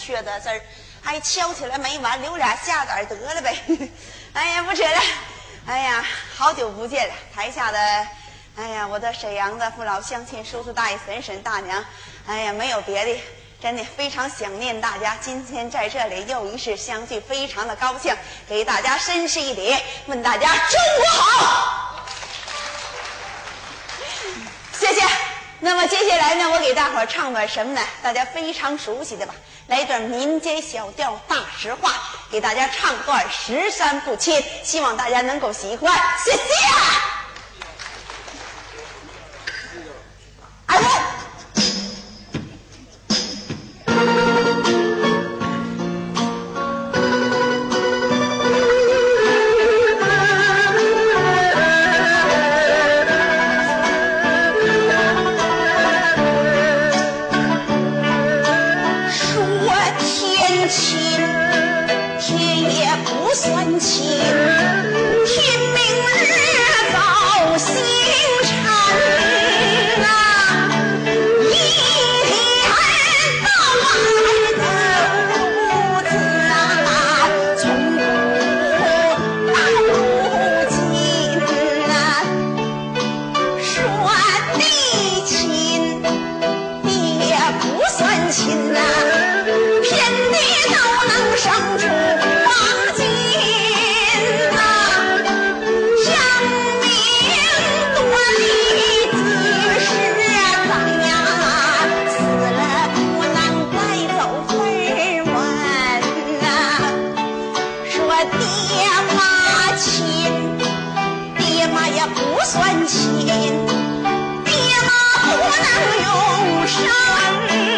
缺德事儿，还敲起来没完，留俩下崽得了呗。哎呀，不扯了。哎呀，好久不见了，台下的。哎呀，我的沈阳的父老乡亲、叔叔大爷、婶婶大娘，哎呀，没有别的，真的非常想念大家。今天在这里又一次相聚，非常的高兴，给大家深施一礼，问大家中午好，谢谢。那么接下来呢，我给大伙儿唱段什么呢？大家非常熟悉的吧，来一段民间小调《大实话》，给大家唱段《十三不亲》，希望大家能够喜欢，谢谢。算亲。爹妈不能永生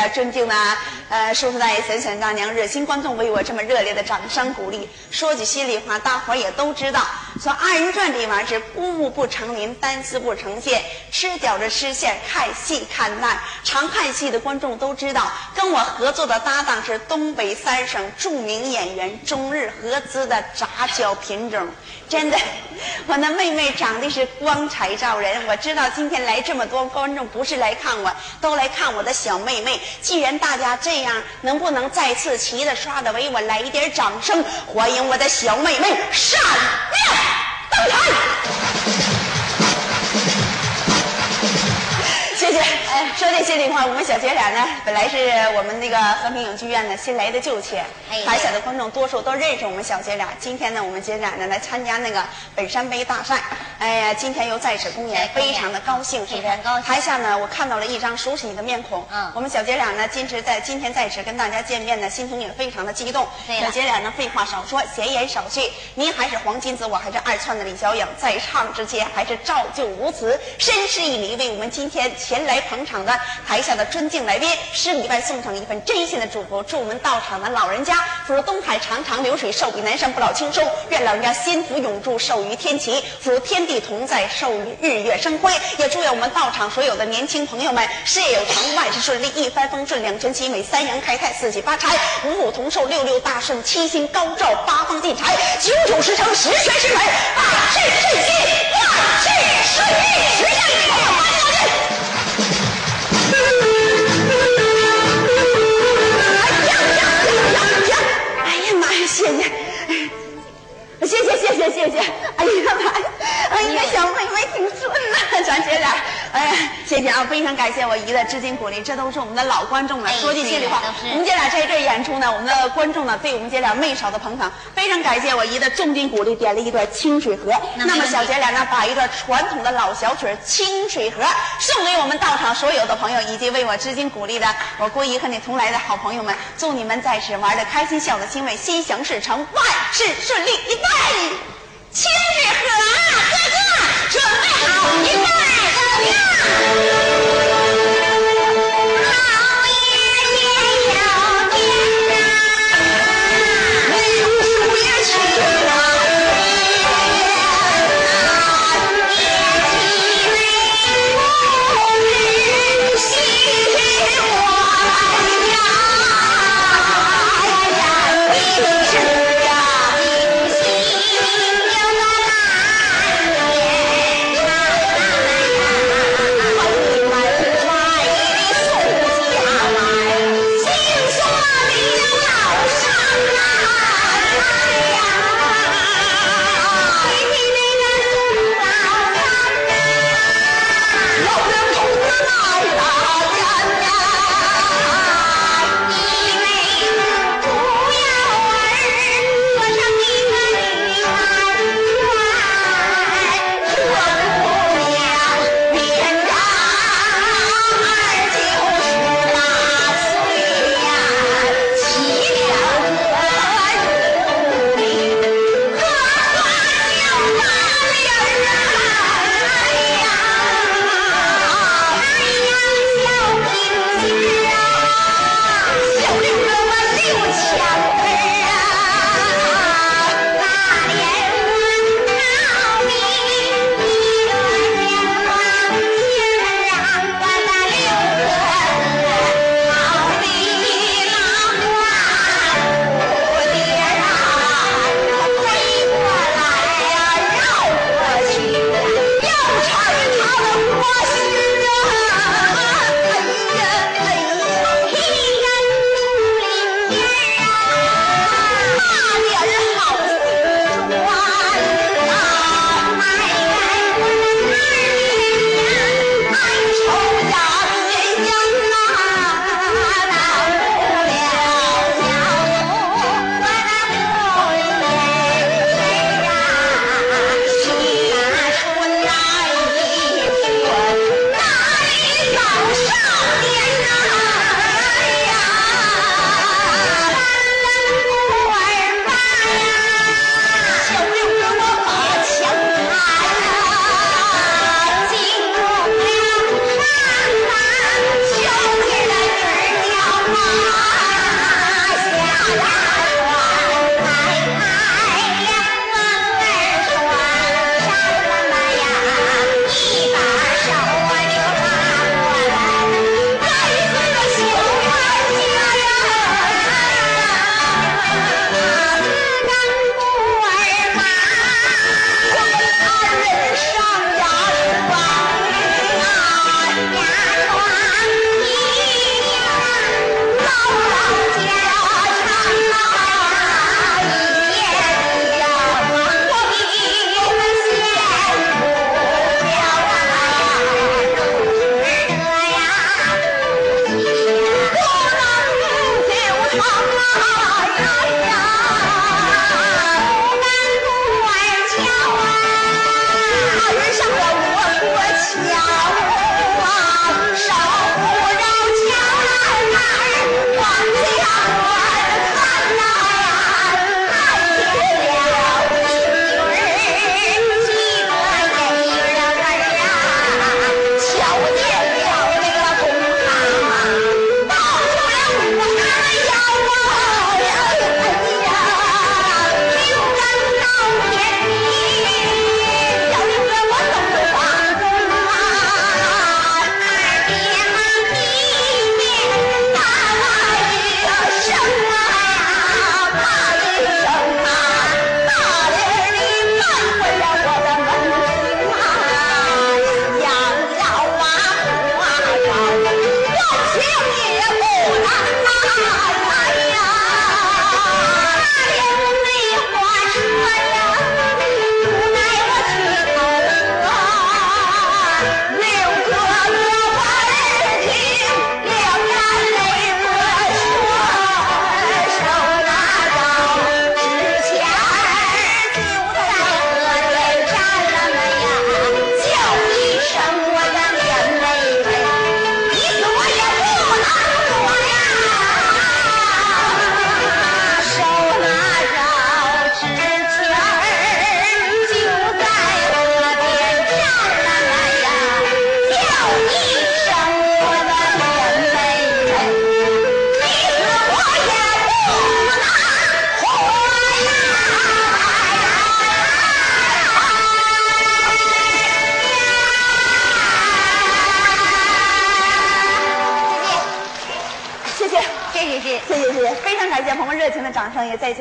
下尊敬的呃叔叔大爷、婶婶大娘、热心观众为我这么热烈的掌声鼓励。说句心里话，大伙儿也都知道，说二人转这玩意儿是孤木不成林，单丝不成线，吃饺子吃馅，看戏看烂。常看戏的观众都知道，跟我合作的搭档是东北三省著名演员中日合资的杂交品种。真的，我那妹妹长得是光彩照人。我知道今天来这么多观众，不是来看我，都来看我的小妹妹。既然大家这样，能不能再次齐的刷的为我来一点掌声，欢迎我的小妹妹闪亮！谢谢。哎，说句心里话，我们小姐俩呢，本来是我们那个和平影剧院的新来的旧妾，台下的观众多数都认识我们小姐俩。今天呢，我们姐俩呢来参加那个本山杯大赛。哎呀，今天又在此公演，非常的高兴，是不是？台下呢，我看到了一张熟悉的面孔。嗯我们小姐俩呢，今时在今天在此跟大家见面呢，心情也非常的激动。小姐俩呢，废话少说，闲言少叙。您还是黄金子，我还是二串的李小颖，在唱之前还是照旧如此，深施一礼，为我们今天前来捧场场的台下的尊敬来宾，施礼外送上一份真心的祝福，祝我们到场的老人家福如东海长长流水，寿比南山不老青松，愿老人家心福永驻，寿于天齐，福天地同在，寿于日月生辉。也祝愿我们到场所有的年轻朋友们事业有成，万事顺利，一帆风顺，两全其美，三阳开泰，四季发财，五虎同寿，六六大顺，七星高照，八方进财，九九十成，十全十美，百事顺心，万事顺利，十项一好，谢谢，谢谢谢谢谢谢，哎呀妈呀，哎呀小妹妹挺顺呐，咱姐俩，哎呀，谢谢啊，非常感谢我姨的至今鼓励，这都是我们的老观众了。哎说句心里话我们姐俩在这儿演出呢，我们的观众呢对我们姐俩没少的捧场，非常感谢我姨的重金鼓励，点了一段《清水河》。那么小姐俩呢，把一段传统的老小曲儿《清水河》送给我们到场所有的朋友，以及为我至今鼓励的我郭姨和你同来的好朋友们，祝你们在此玩的开心，笑的欣慰，心想事成，万事顺利！一对清水河，哥哥，准备好，一对怎么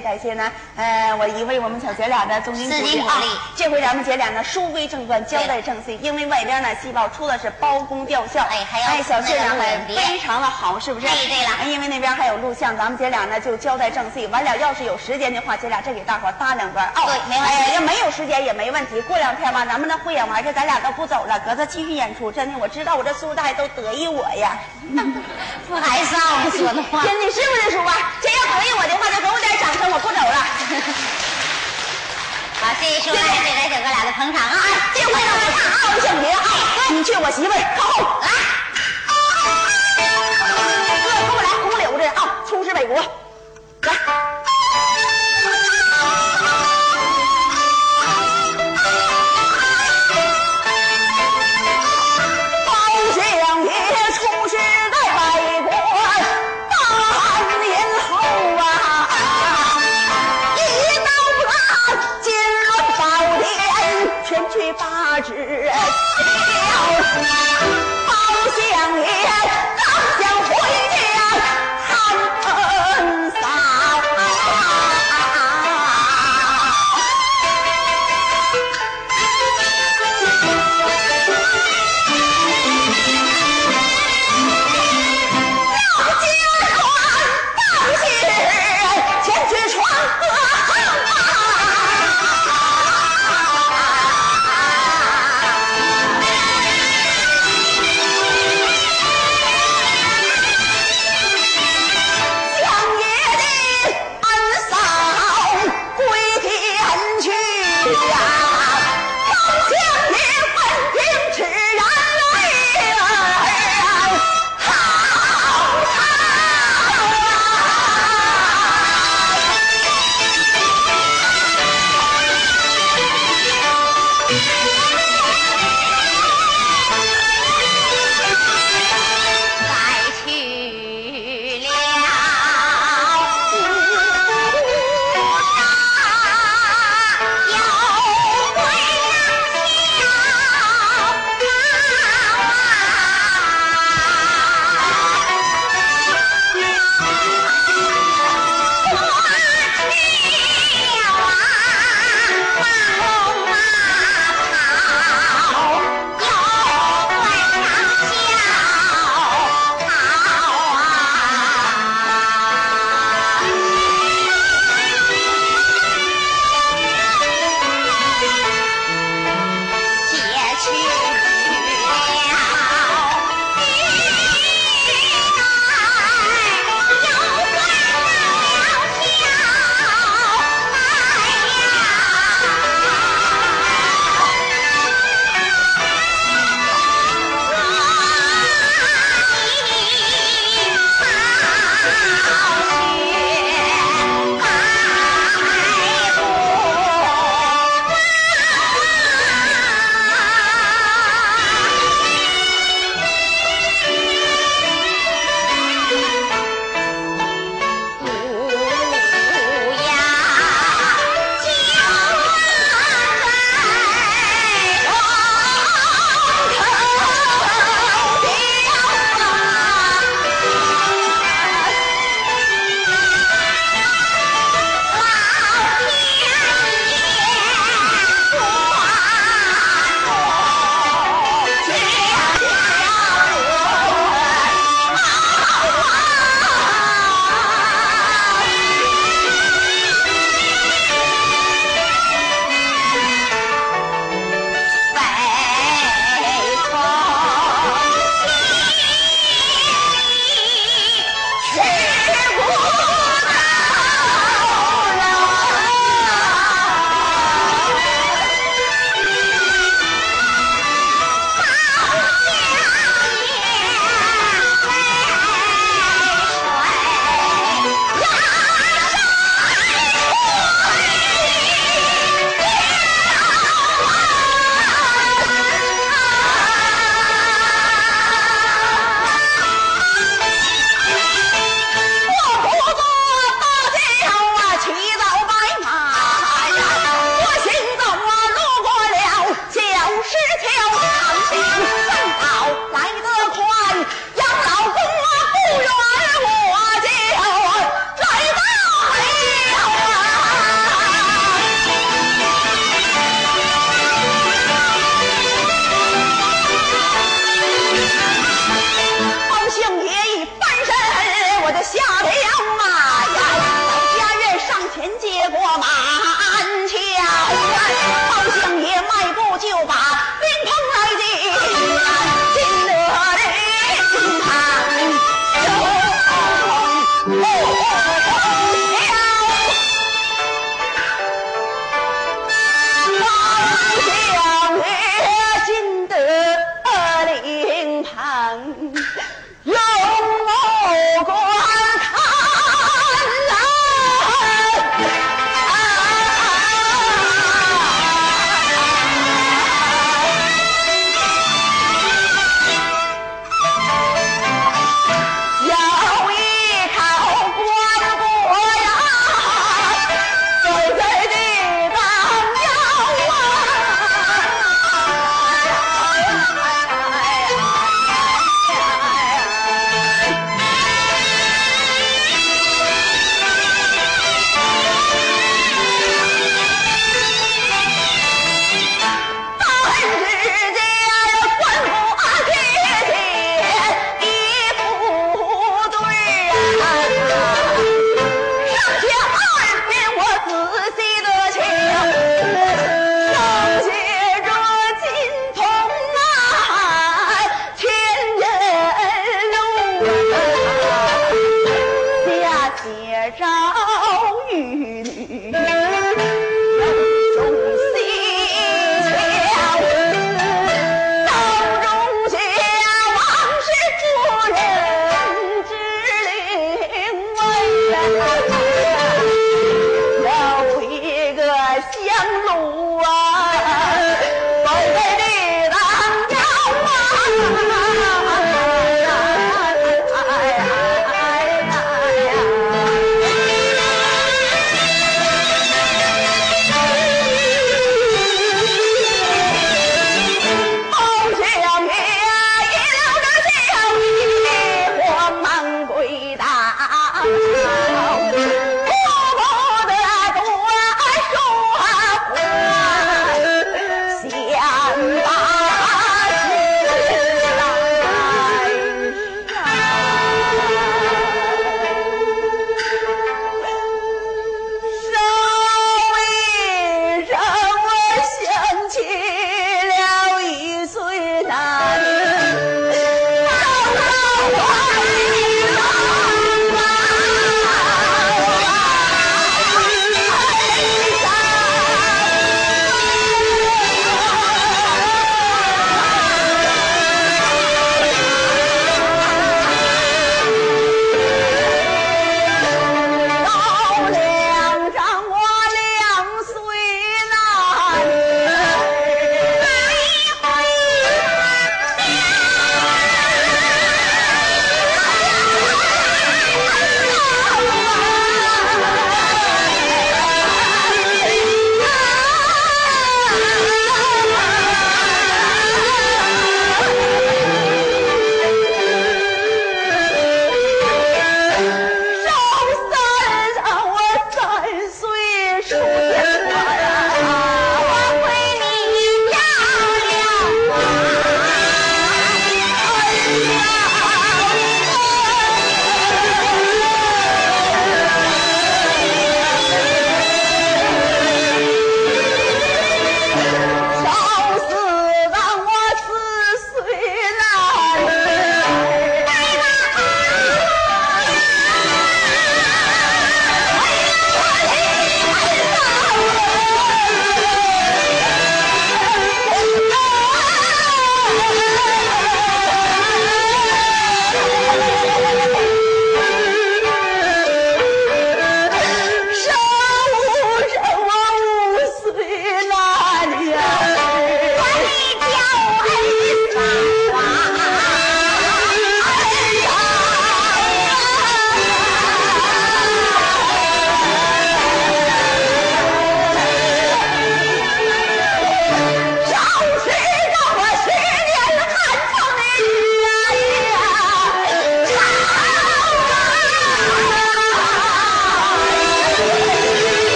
感谢呢，呃，我一位我们小姐俩的总经资金鼓励，这回咱们姐俩呢书归正传，交代正戏，因为外边呢戏报出的是包公吊孝，哎还有哎小谢非常的好，是不是？对对了哎因为那边还有录像，咱们姐俩呢就交代正戏，完了要是有时间的话，姐俩再给大伙儿搭两段哦。对没问题哎，要没有时间也没问题，过两天吧，咱们的汇演完这咱俩都不走了，搁这继续演出。真的，我知道我这叔大爷都得意我呀。不还是我说的话。真的是不是叔啊？真要得意我的话，就给我点掌声，我不走了。好，谢谢叔，谢谢咱小哥俩的捧场啊！这回让我看啊，我想别啊，你去我媳妇儿靠后来，哥跟我来红柳子啊，出师北国，来。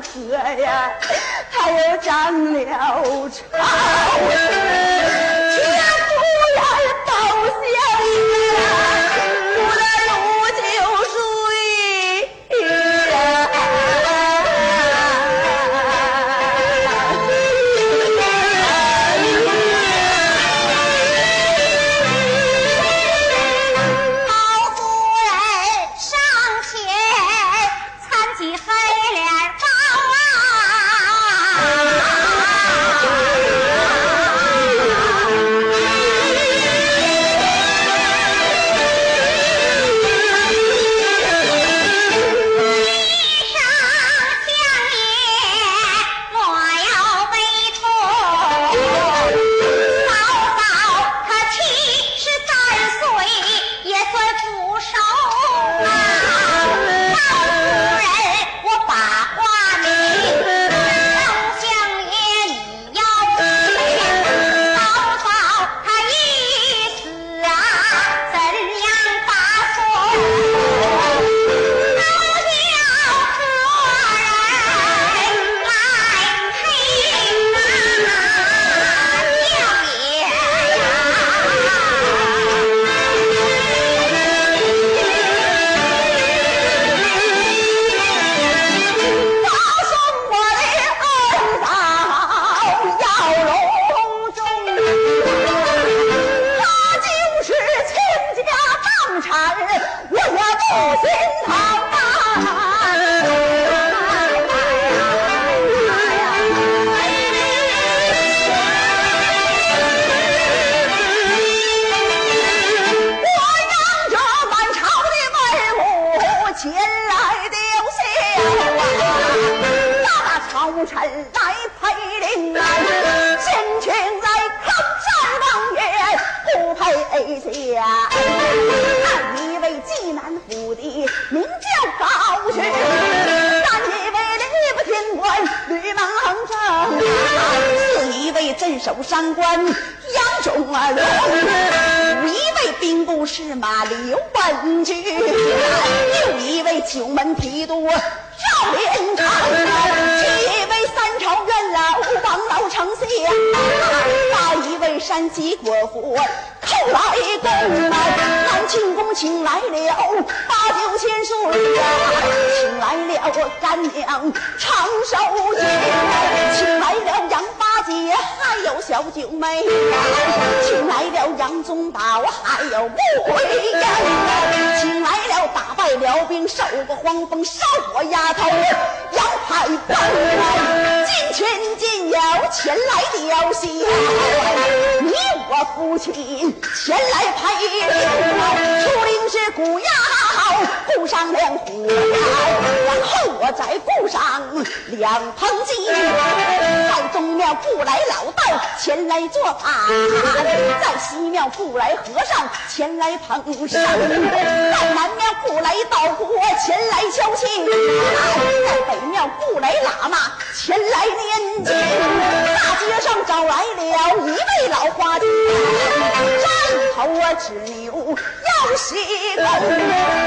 河呀，它又涨了潮。九门提督赵连长，七一位三朝元老王老丞相，八一位山西国父寇来公，南庆宫请来了八九千岁，请来了干娘长寿姐，请来了杨姐，还有小九妹，请来了杨宗保，还有穆桂英，请来了打败辽兵、受过黄风、烧火丫头杨排帮，金钱金腰前来吊孝，你我夫妻前来陪，出灵是古呀好，鼓上两虎然后我再鼓上两棚鸡，在东庙雇来老道前来做法，在西庙雇来和尚前来捧山，在南庙雇来道姑前来敲磬，在北庙雇来喇嘛前来念经，大街上找来了一位老花镜，扎一头啊纸牛要洗功，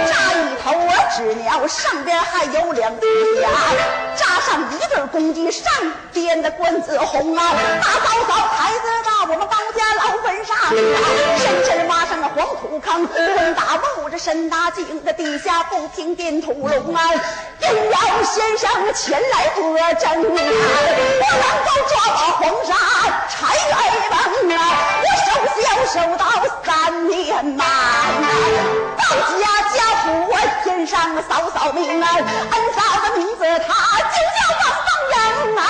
扎一头啊纸鸟上边还有两只眼，扎上一对公鸡，上边的冠子红啊，大嫂嫂孩子我们高家老坟上，深深挖上了黄土坑，东打木这深打井，这底下不停电土龙啊，定要先生前来作证啊，我能够抓把黄沙柴来帮啊，我守孝守到三年半啊，到家家父我天上嫂嫂命啊，恩嫂的名字他就叫王凤英啊。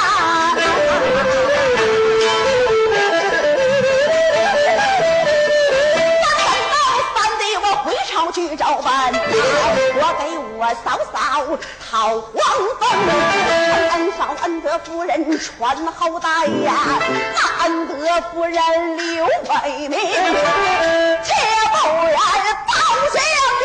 老板，我给我嫂嫂讨黄风，恩嫂恩德夫人传后代呀，那恩德夫人刘伟明，切不然报相爷，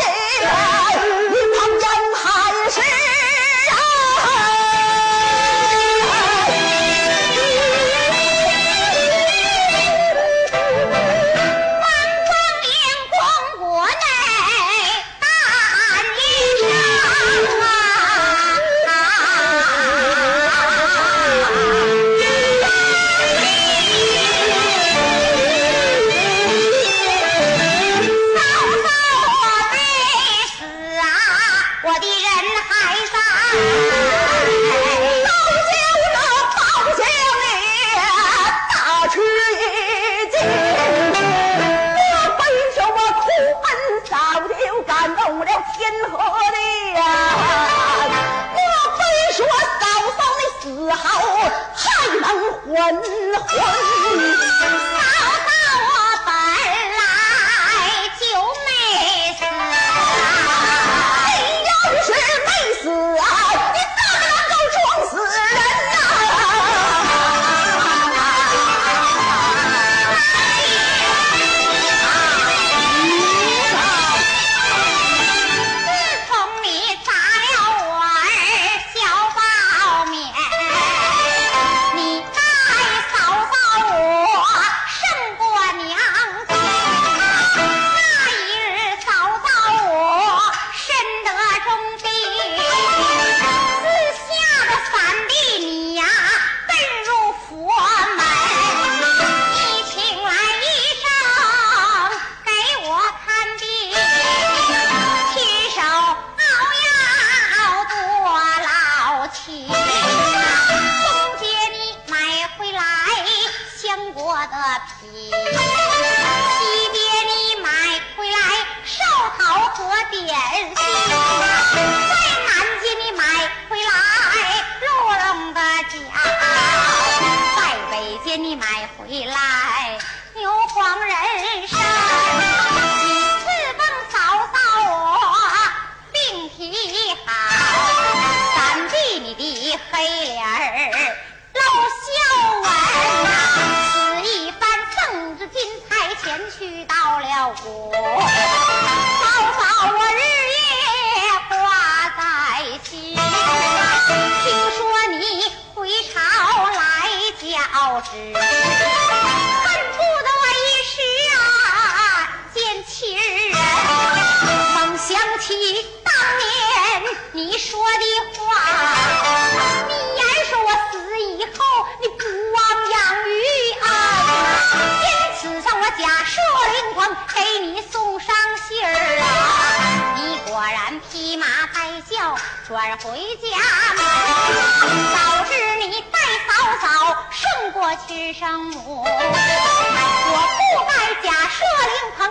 给你买回来牛黄人参。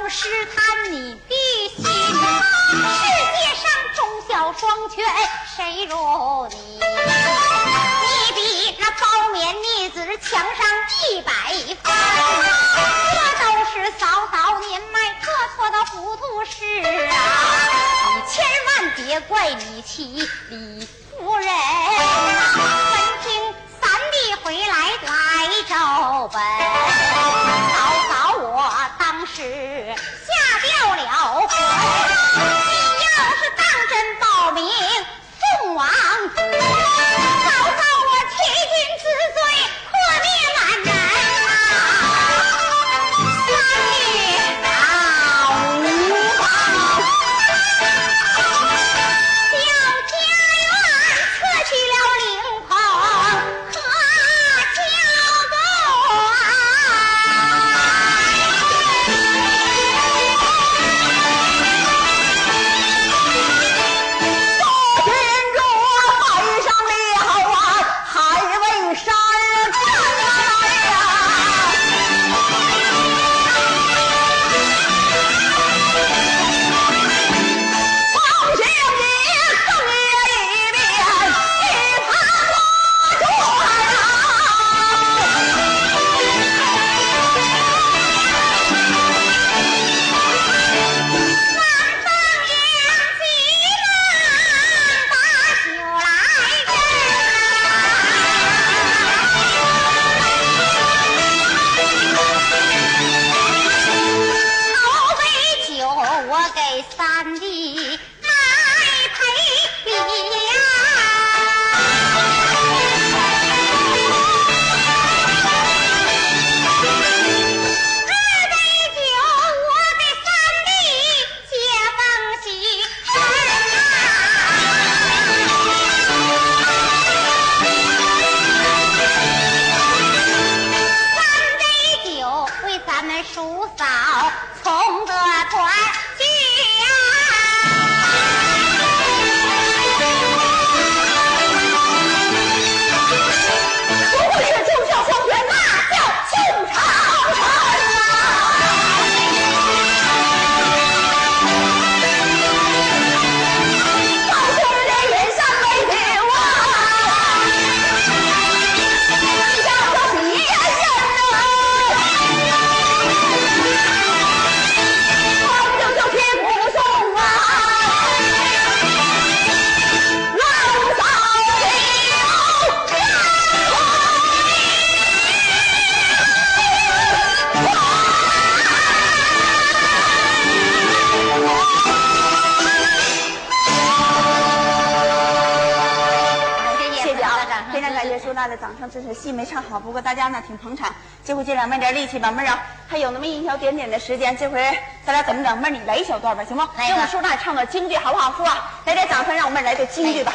试探你的心，世界上忠孝双全，谁如你？你比那高冕逆子强上一百分，这都是嫂嫂年迈做错的糊涂事啊！你千万别怪你妻李夫人。们叔嫂从得团掌声支持，戏没唱好，不过大家呢挺捧场。这回尽量卖点力气吧，妹儿啊，还有那么一小点点的时间，这回咱俩怎么整？妹儿你来一小段吧，行不？来一个给我们收大唱段京剧好不好？说啊，来点掌声，让我们来段京剧吧。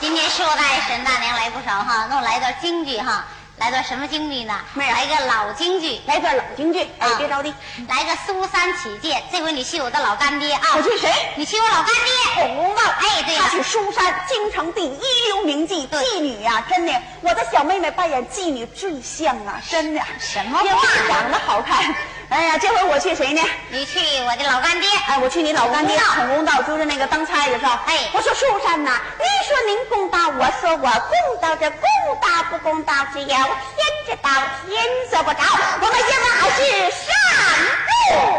今天叔大爷沈大娘来不少哈，那我来段京剧哈，来段什么京剧呢？妹儿来个老京剧，来段老京剧，哎啊，别着急。来个苏三起解。这回你去我的老干爹啊！我去谁？你去我老干爹。孔公道，哎对呀。他是苏三京城第一流名妓对妓女呀、真的，我的小妹妹扮演妓女最像啊，真的。什么话因为长得好看。哎呀，这回我去谁呢？你去我的老干爹。哎，我去你老干爹孔孔公道，就是那个当差的是吧？哎我说树山呐，您说您公道，我说我公道，这公道不公道，只有天知道，天做不着。我们爷们还是上路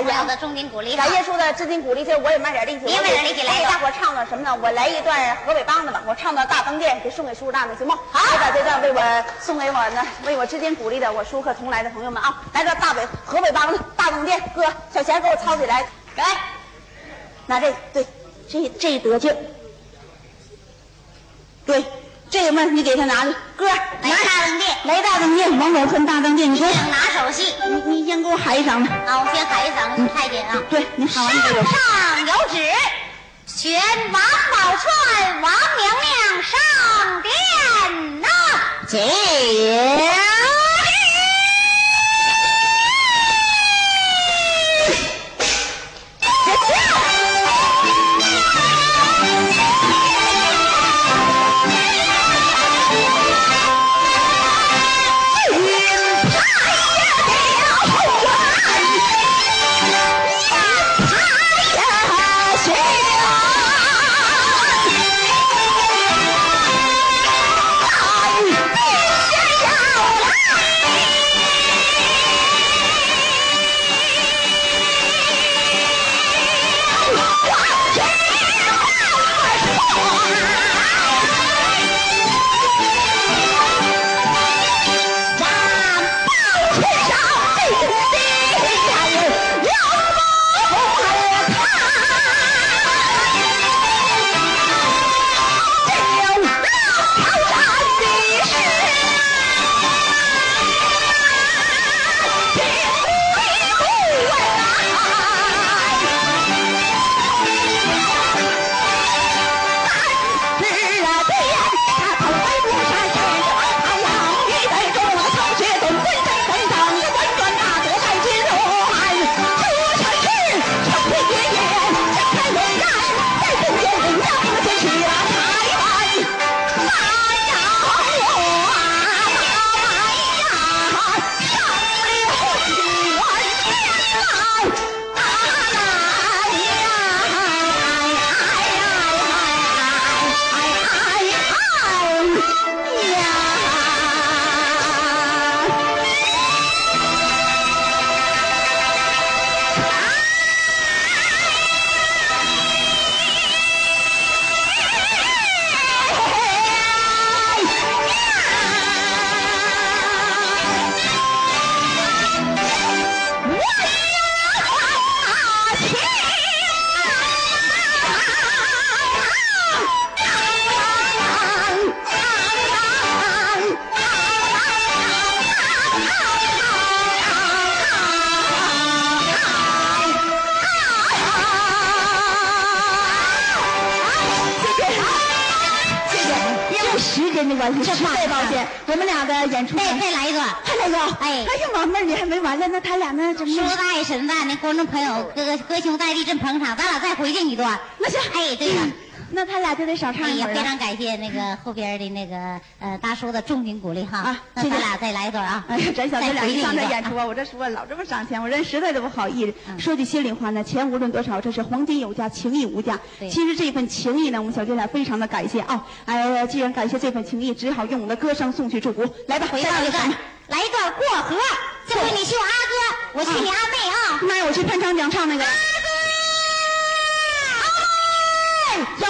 感谢啊好朋友的重金鼓励感谢叔的至今鼓励，这我也卖点力气。你也卖点力气来大伙唱个什么呢？我来一段河北梆子吧，我唱到大灯店，给送给叔叔大们，行不？好，我把这段为我送给我呢，为我至今鼓励的我叔和同来的朋友们啊，来到大北河北梆子大灯店，哥，小钱给我抄起来，来，拿这对，这这得劲儿，对，这个嘛你给他拿着，哥，来大灯店，来大灯店，王宝钏大灯店，你说想，拿手戏。你你先给我喊一嗓子，啊，我先喊一嗓子太监啊。对你喊完你给我。上有旨，选王宝钏、王娘娘上殿呐。姐。你还没完了，那他俩那怎么叔？大爷、婶大那观众朋友、哥哥兄在地这么捧场，咱俩再回敬一段。那行，哎，对了。那他俩就得少唱一会儿了。非常感谢那个后边的那个呃大叔的重金鼓励哈。啊谢谢那咱俩再来一段啊。哎呀，咱小子俩一上这再回敬一段演出啊，我这说老这么赏钱，我人实在的不好意思。嗯说句心里话呢，钱无论多少，这是黄金有价，情义无价。对其实这份情谊呢，我们小姐俩非常的感谢啊。哎呀，既然感谢这份情谊，只好用我们的歌声送去祝福。来吧，回到一段再来一段。，过河。这回你去我阿哥，我去你阿妹啊。妈呀，我去潘长江唱那个。有船来！能